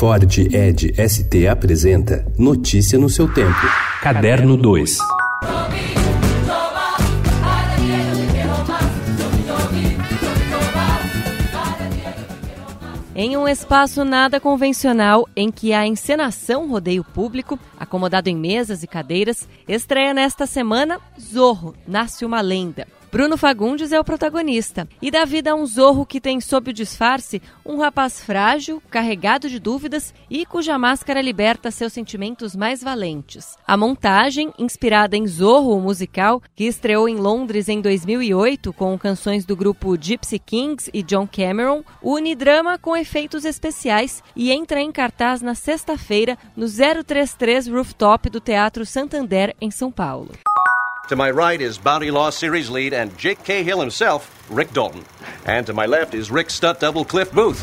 Ford Ed ST apresenta Notícia no seu tempo. Caderno 2. Em um espaço nada convencional, em que a encenação rodeio público, acomodado em mesas e cadeiras, estreia nesta semana Zorro, Nasce uma Lenda. Bruno Fagundes é o protagonista e dá vida a um zorro que tem sob o disfarce um rapaz frágil, carregado de dúvidas e cuja máscara liberta seus sentimentos mais valentes. A montagem, inspirada em Zorro, o musical, que estreou em Londres em 2008 com canções do grupo Gypsy Kings e John Cameron, une drama com efeitos especiais e entra em cartaz na sexta-feira no 033 Rooftop do Teatro Santander, em São Paulo. To my right is Bounty Law series lead and Jake Cahill himself, Rick Dalton. And to my left is Rick Stutt double Cliff Booth.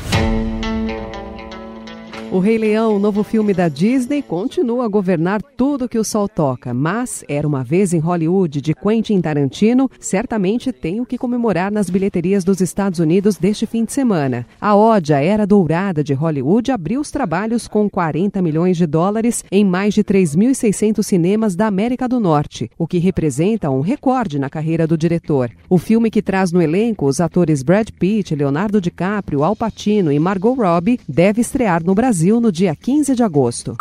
O Rei Leão, novo filme da Disney, continua a governar tudo que o sol toca, mas Era uma vez em Hollywood de Quentin Tarantino certamente tem o que comemorar nas bilheterias dos Estados Unidos deste fim de semana. A Ode, a Era Dourada de Hollywood, abriu os trabalhos com 40 milhões de dólares em mais de 3.600 cinemas da América do Norte, o que representa um recorde na carreira do diretor. O filme que traz no elenco os atores Brad Pitt, Leonardo DiCaprio, Al Pacino e Margot Robbie deve estrear no Brasil Brasil no dia 15 de agosto.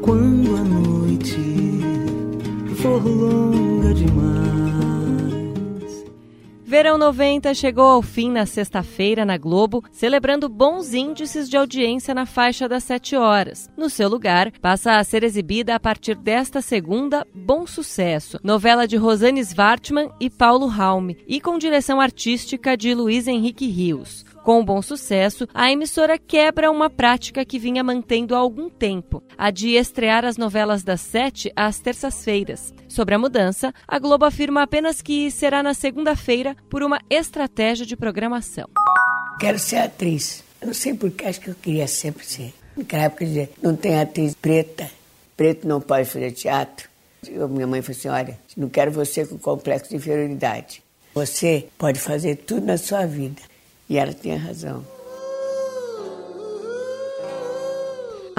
Quando a noite for longa demais Verão 90 chegou ao fim na sexta-feira na Globo, celebrando bons índices de audiência na faixa das 7 horas. No seu lugar, passa a ser exibida a partir desta segunda Bom Sucesso, novela de Rosane Svartman e Paulo Raume, e com direção artística de Luiz Henrique Rios. Com bom sucesso, a emissora quebra uma prática que vinha mantendo há algum tempo, a de estrear as novelas das sete às terças-feiras. Sobre a mudança, a Globo afirma apenas que será na segunda-feira por uma estratégia de programação. Quero ser atriz. Eu não sei porque, acho que eu queria sempre ser. Naquela época dizia, não tem atriz preta, preto não pode fazer teatro. Eu, minha mãe falou assim, olha, não quero você com complexo de inferioridade. Você pode fazer tudo na sua vida. E ela tinha razão.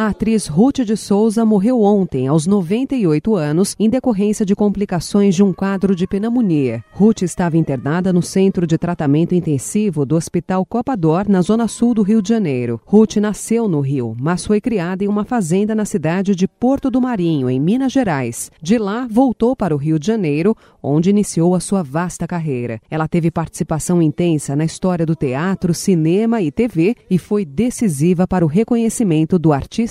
A atriz Ruth de Souza morreu ontem, aos 98 anos, em decorrência de complicações de um quadro de pneumonia. Ruth estava internada no Centro de Tratamento Intensivo do Hospital Copador, na zona sul do Rio de Janeiro. Ruth nasceu no Rio, mas foi criada em uma fazenda na cidade de Porto do Marinho, em Minas Gerais. De lá, voltou para o Rio de Janeiro, onde iniciou a sua vasta carreira. Ela teve participação intensa na história do teatro, cinema e TV e foi decisiva para o reconhecimento do artista